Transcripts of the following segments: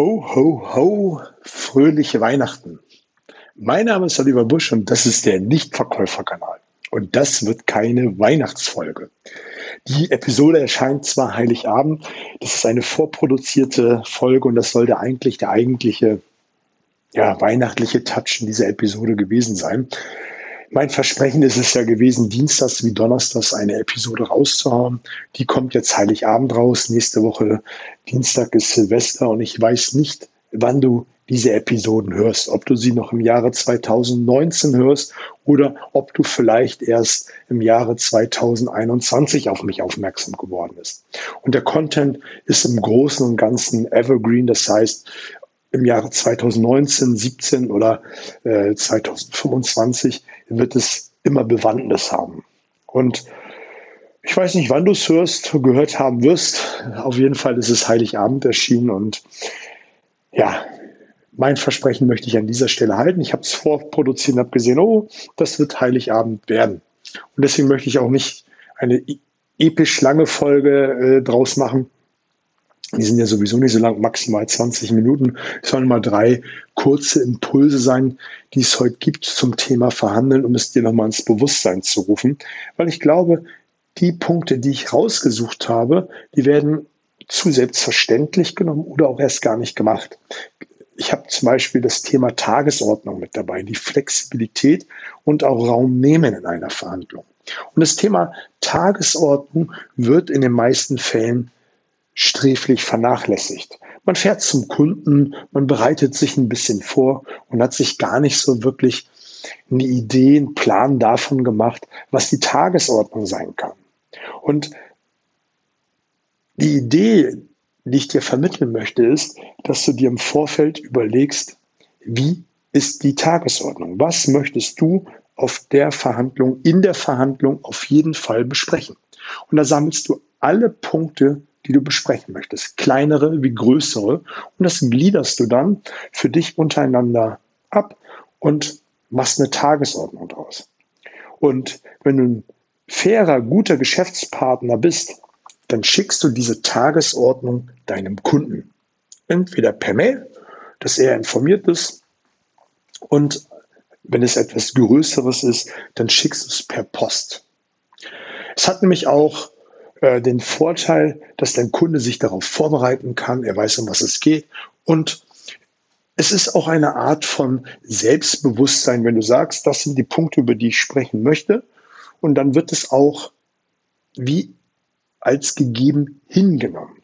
Ho, ho, ho, fröhliche Weihnachten. Mein Name ist Oliver Busch und das ist der Nichtverkäuferkanal. Und das wird keine Weihnachtsfolge. Die Episode erscheint zwar Heiligabend, das ist eine vorproduzierte Folge und das sollte eigentlich der eigentliche, ja, weihnachtliche Touch in dieser Episode gewesen sein. Mein Versprechen ist es ja gewesen, dienstags wie donnerstags eine Episode rauszuhauen. Die kommt jetzt Heiligabend raus. Nächste Woche Dienstag ist Silvester und ich weiß nicht, wann du diese Episoden hörst, ob du sie noch im Jahre 2019 hörst oder ob du vielleicht erst im Jahre 2021 auf mich aufmerksam geworden bist. Und der Content ist im Großen und Ganzen evergreen, das heißt, im Jahre 2019, 17 oder äh, 2025 wird es immer Bewandtnis haben. Und ich weiß nicht, wann du es hörst, gehört haben wirst. Auf jeden Fall ist es Heiligabend erschienen und ja, mein Versprechen möchte ich an dieser Stelle halten. Ich habe es vorproduziert und habe gesehen, oh, das wird Heiligabend werden. Und deswegen möchte ich auch nicht eine e-, episch lange Folge äh, draus machen, die sind ja sowieso nicht so lang, maximal 20 Minuten. Es sollen mal drei kurze Impulse sein, die es heute gibt zum Thema Verhandeln, um es dir nochmal ins Bewusstsein zu rufen. Weil ich glaube, die Punkte, die ich rausgesucht habe, die werden zu selbstverständlich genommen oder auch erst gar nicht gemacht. Ich habe zum Beispiel das Thema Tagesordnung mit dabei, die Flexibilität und auch Raum nehmen in einer Verhandlung. Und das Thema Tagesordnung wird in den meisten Fällen sträflich vernachlässigt. Man fährt zum Kunden, man bereitet sich ein bisschen vor und hat sich gar nicht so wirklich eine Idee, einen Plan davon gemacht, was die Tagesordnung sein kann. Und die Idee, die ich dir vermitteln möchte, ist, dass du dir im Vorfeld überlegst, wie ist die Tagesordnung? Was möchtest du auf der Verhandlung, in der Verhandlung auf jeden Fall besprechen? Und da sammelst du alle Punkte, die du besprechen möchtest. Kleinere wie größere. Und das gliederst du dann für dich untereinander ab und machst eine Tagesordnung draus. Und wenn du ein fairer, guter Geschäftspartner bist, dann schickst du diese Tagesordnung deinem Kunden. Entweder per Mail, dass er informiert ist, und wenn es etwas Größeres ist, dann schickst du es per Post. Es hat nämlich auch äh, den Vorteil, dass dein Kunde sich darauf vorbereiten kann, er weiß, um was es geht und es ist auch eine Art von Selbstbewusstsein, wenn du sagst, das sind die Punkte, über die ich sprechen möchte. Und dann wird es auch wie als gegeben hingenommen.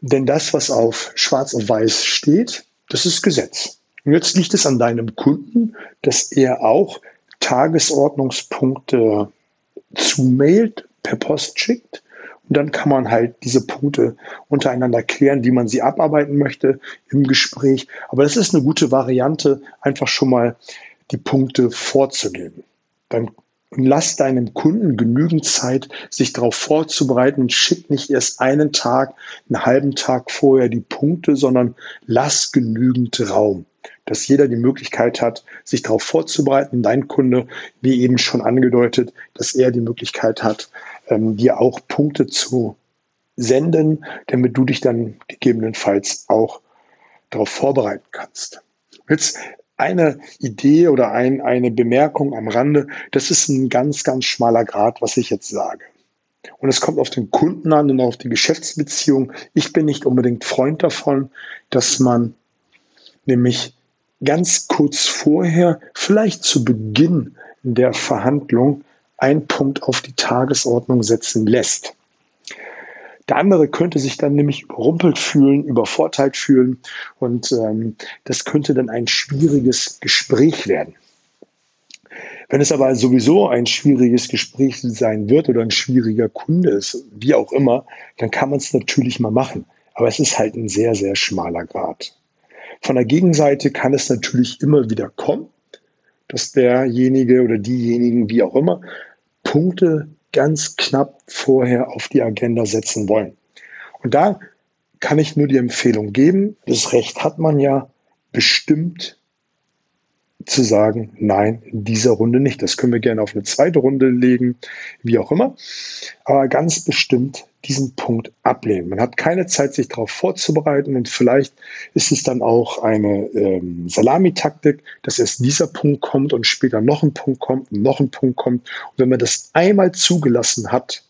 Denn das, was auf schwarz auf weiß steht, das ist Gesetz. Und jetzt liegt es an deinem Kunden, dass er auch Tagesordnungspunkte zumailt, per Post schickt. Und dann kann man halt diese Punkte untereinander klären, wie man sie abarbeiten möchte im Gespräch. Aber das ist eine gute Variante, einfach schon mal die Punkte vorzugeben. Dann lass deinem Kunden genügend Zeit, sich darauf vorzubereiten. Schick nicht erst einen Tag, einen halben Tag vorher die Punkte, sondern lass genügend Raum dass jeder die Möglichkeit hat, sich darauf vorzubereiten. Dein Kunde, wie eben schon angedeutet, dass er die Möglichkeit hat, ähm, dir auch Punkte zu senden, damit du dich dann gegebenenfalls auch darauf vorbereiten kannst. Jetzt eine Idee oder ein, eine Bemerkung am Rande, das ist ein ganz, ganz schmaler Grad, was ich jetzt sage. Und es kommt auf den Kunden an und auf die Geschäftsbeziehung. Ich bin nicht unbedingt Freund davon, dass man nämlich ganz kurz vorher, vielleicht zu Beginn der Verhandlung, einen Punkt auf die Tagesordnung setzen lässt. Der andere könnte sich dann nämlich überrumpelt fühlen, übervorteilt fühlen und ähm, das könnte dann ein schwieriges Gespräch werden. Wenn es aber sowieso ein schwieriges Gespräch sein wird oder ein schwieriger Kunde ist, wie auch immer, dann kann man es natürlich mal machen. Aber es ist halt ein sehr, sehr schmaler Grad. Von der Gegenseite kann es natürlich immer wieder kommen, dass derjenige oder diejenigen, wie auch immer, Punkte ganz knapp vorher auf die Agenda setzen wollen. Und da kann ich nur die Empfehlung geben, das Recht hat man ja, bestimmt zu sagen, nein, in dieser Runde nicht. Das können wir gerne auf eine zweite Runde legen, wie auch immer. Aber ganz bestimmt diesen Punkt ablehnen. Man hat keine Zeit, sich darauf vorzubereiten und vielleicht ist es dann auch eine ähm, Salamitaktik, dass erst dieser Punkt kommt und später noch ein Punkt kommt und noch ein Punkt kommt. Und wenn man das einmal zugelassen hat,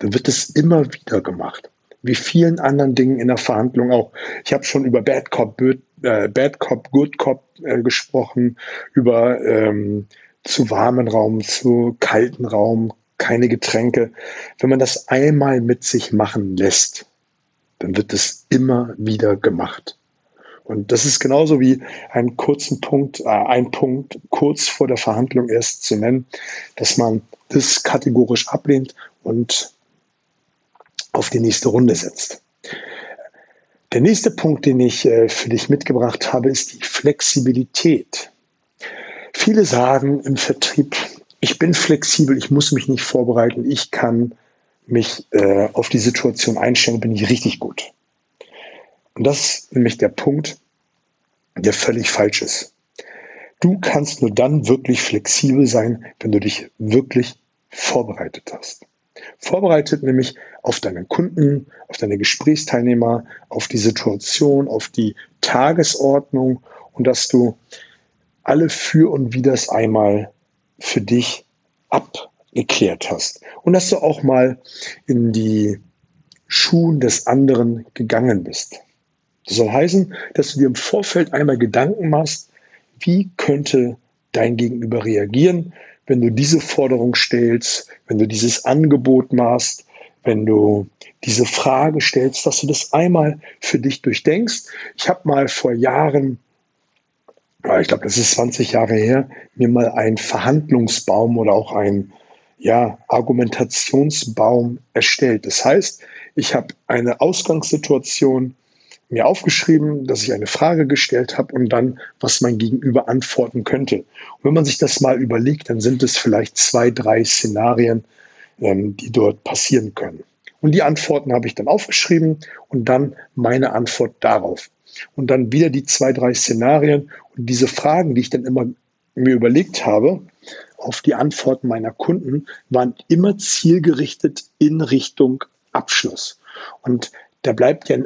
dann wird es immer wieder gemacht wie vielen anderen Dingen in der Verhandlung auch. Ich habe schon über Bad Cop, äh, Bad Cop, Good Cop äh, gesprochen, über ähm, zu warmen Raum, zu kalten Raum, keine Getränke. Wenn man das einmal mit sich machen lässt, dann wird es immer wieder gemacht. Und das ist genauso wie einen kurzen Punkt, äh, ein Punkt kurz vor der Verhandlung erst zu nennen, dass man das kategorisch ablehnt und auf die nächste Runde setzt. Der nächste Punkt, den ich äh, für dich mitgebracht habe, ist die Flexibilität. Viele sagen im Vertrieb, ich bin flexibel, ich muss mich nicht vorbereiten, ich kann mich äh, auf die Situation einstellen, bin ich richtig gut. Und das ist nämlich der Punkt, der völlig falsch ist. Du kannst nur dann wirklich flexibel sein, wenn du dich wirklich vorbereitet hast. Vorbereitet nämlich auf deinen Kunden, auf deine Gesprächsteilnehmer, auf die Situation, auf die Tagesordnung und dass du alle Für und Widers einmal für dich abgeklärt hast und dass du auch mal in die Schuhen des anderen gegangen bist. Das soll heißen, dass du dir im Vorfeld einmal Gedanken machst, wie könnte dein Gegenüber reagieren, wenn du diese Forderung stellst, wenn du dieses Angebot machst, wenn du diese Frage stellst, dass du das einmal für dich durchdenkst. Ich habe mal vor Jahren, ich glaube, das ist 20 Jahre her, mir mal einen Verhandlungsbaum oder auch einen ja, Argumentationsbaum erstellt. Das heißt, ich habe eine Ausgangssituation, mir aufgeschrieben, dass ich eine Frage gestellt habe und dann, was mein Gegenüber antworten könnte. Und wenn man sich das mal überlegt, dann sind es vielleicht zwei, drei Szenarien, ähm, die dort passieren können. Und die Antworten habe ich dann aufgeschrieben und dann meine Antwort darauf. Und dann wieder die zwei, drei Szenarien und diese Fragen, die ich dann immer mir überlegt habe, auf die Antworten meiner Kunden, waren immer zielgerichtet in Richtung Abschluss. Und da bleibt ja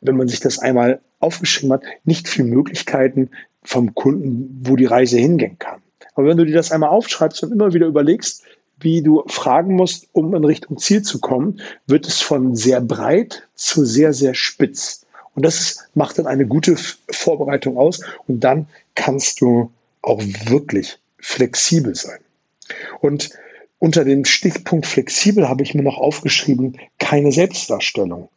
wenn man sich das einmal aufgeschrieben hat, nicht viel Möglichkeiten vom Kunden, wo die Reise hingehen kann. Aber wenn du dir das einmal aufschreibst und immer wieder überlegst, wie du fragen musst, um in Richtung Ziel zu kommen, wird es von sehr breit zu sehr, sehr spitz. Und das macht dann eine gute Vorbereitung aus und dann kannst du auch wirklich flexibel sein. Und unter dem Stichpunkt flexibel habe ich mir noch aufgeschrieben, keine Selbstdarstellung.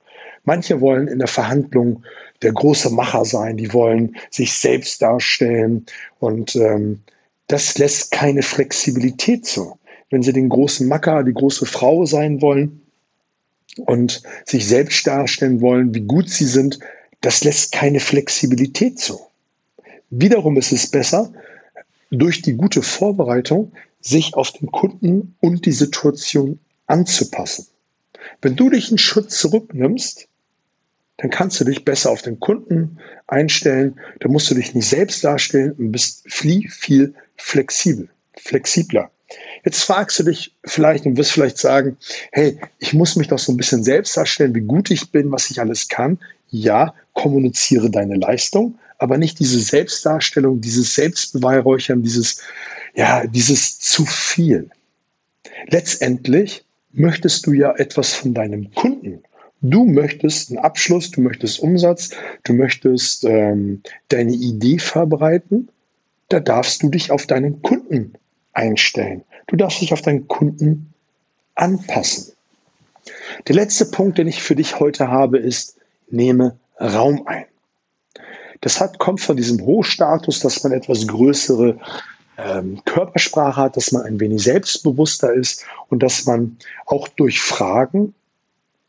Manche wollen in der Verhandlung der große Macher sein, die wollen sich selbst darstellen und ähm, das lässt keine Flexibilität zu. Wenn sie den großen Macker, die große Frau sein wollen und sich selbst darstellen wollen, wie gut sie sind, das lässt keine Flexibilität zu. Wiederum ist es besser, durch die gute Vorbereitung sich auf den Kunden und die Situation anzupassen. Wenn du dich einen Schritt zurücknimmst, dann kannst du dich besser auf den Kunden einstellen. Da musst du dich nicht selbst darstellen und bist viel, viel flexibel, flexibler. Jetzt fragst du dich vielleicht und wirst vielleicht sagen, hey, ich muss mich doch so ein bisschen selbst darstellen, wie gut ich bin, was ich alles kann. Ja, kommuniziere deine Leistung, aber nicht diese Selbstdarstellung, dieses Selbstbeweihräuchern, dieses, ja, dieses zu viel. Letztendlich möchtest du ja etwas von deinem Kunden Du möchtest einen Abschluss, du möchtest Umsatz, du möchtest ähm, deine Idee verbreiten. Da darfst du dich auf deinen Kunden einstellen. Du darfst dich auf deinen Kunden anpassen. Der letzte Punkt, den ich für dich heute habe, ist, nehme Raum ein. Das hat, kommt von diesem Hochstatus, dass man etwas größere ähm, Körpersprache hat, dass man ein wenig selbstbewusster ist und dass man auch durch Fragen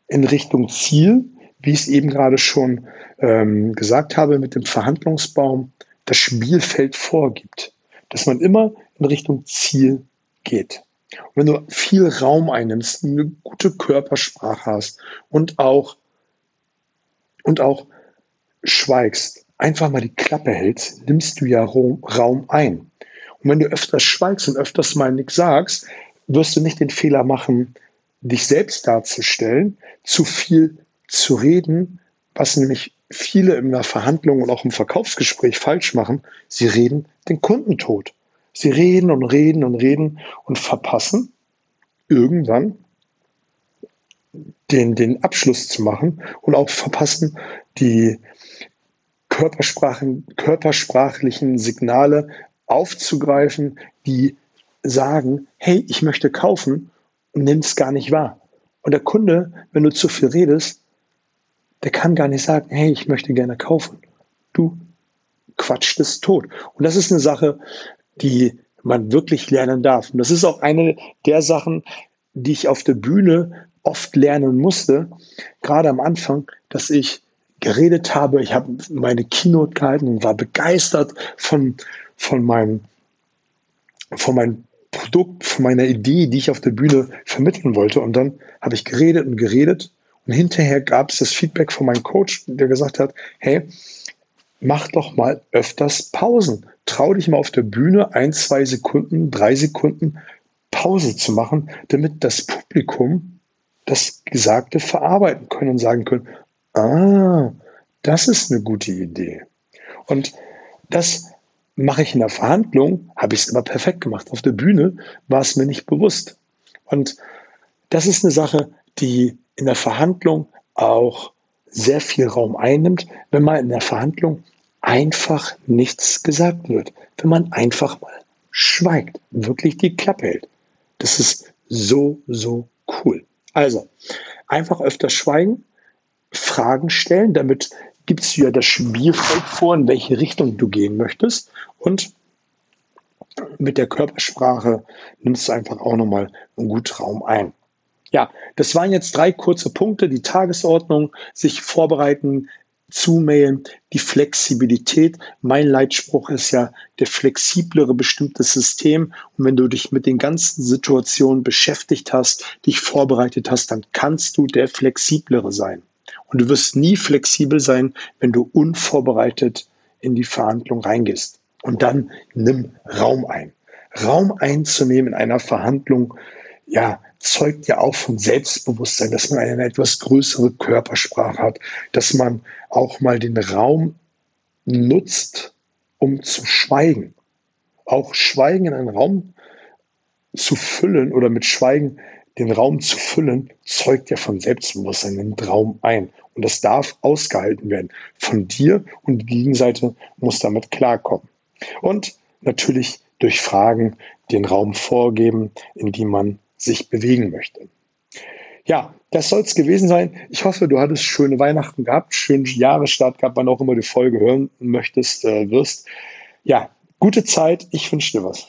in Richtung Ziel, wie ich es eben gerade schon ähm, gesagt habe, mit dem Verhandlungsbaum das Spielfeld vorgibt, dass man immer in Richtung Ziel geht. Und wenn du viel Raum einnimmst, eine gute Körpersprache hast und auch, und auch schweigst, einfach mal die Klappe hältst, nimmst du ja Raum ein. Und wenn du öfters schweigst und öfters mal nichts sagst, wirst du nicht den Fehler machen, dich selbst darzustellen, zu viel zu reden, was nämlich viele in einer Verhandlung und auch im Verkaufsgespräch falsch machen. Sie reden den Kunden tot. Sie reden und reden und reden und verpassen irgendwann den, den Abschluss zu machen und auch verpassen, die Körpersprachen, körpersprachlichen Signale aufzugreifen, die sagen, hey, ich möchte kaufen und nimm es gar nicht wahr. Und der Kunde, wenn du zu viel redest, der kann gar nicht sagen, hey, ich möchte gerne kaufen. Du quatscht es tot. Und das ist eine Sache, die man wirklich lernen darf. Und das ist auch eine der Sachen, die ich auf der Bühne oft lernen musste, gerade am Anfang, dass ich geredet habe. Ich habe meine Keynote gehalten und war begeistert von, von, meinem, von meinem Produkt, von meiner Idee, die ich auf der Bühne vermitteln wollte. Und dann habe ich geredet und geredet. Und hinterher gab es das Feedback von meinem Coach, der gesagt hat, hey, mach doch mal öfters Pausen. Trau dich mal auf der Bühne ein, zwei Sekunden, drei Sekunden Pause zu machen, damit das Publikum das Gesagte verarbeiten können und sagen können, ah, das ist eine gute Idee. Und das mache ich in der Verhandlung, habe ich es immer perfekt gemacht. Auf der Bühne war es mir nicht bewusst. Und das ist eine Sache, die in der Verhandlung auch sehr viel Raum einnimmt, wenn mal in der Verhandlung einfach nichts gesagt wird. Wenn man einfach mal schweigt, wirklich die Klappe hält. Das ist so, so cool. Also, einfach öfter schweigen, Fragen stellen, damit gibst du ja das Spielfeld vor, in welche Richtung du gehen möchtest. Und mit der Körpersprache nimmst du einfach auch nochmal einen guten Raum ein. Ja, das waren jetzt drei kurze Punkte. Die Tagesordnung, sich vorbereiten, zumailen, die Flexibilität. Mein Leitspruch ist ja der flexiblere bestimmte System. Und wenn du dich mit den ganzen Situationen beschäftigt hast, dich vorbereitet hast, dann kannst du der flexiblere sein. Und du wirst nie flexibel sein, wenn du unvorbereitet in die Verhandlung reingehst. Und dann nimm Raum ein. Raum einzunehmen in einer Verhandlung, ja, zeugt ja auch von Selbstbewusstsein, dass man eine etwas größere Körpersprache hat, dass man auch mal den Raum nutzt, um zu schweigen. Auch Schweigen in einen Raum zu füllen oder mit Schweigen den Raum zu füllen, zeugt ja von Selbstbewusstsein, nimmt Raum ein. Und das darf ausgehalten werden von dir und die Gegenseite muss damit klarkommen. Und natürlich durch Fragen den Raum vorgeben, in dem man sich bewegen möchte. Ja, das soll es gewesen sein. Ich hoffe, du hattest schöne Weihnachten gehabt, schönen Jahresstart gehabt, wann auch immer du die Folge hören möchtest, äh, wirst. Ja, gute Zeit. Ich wünsche dir was.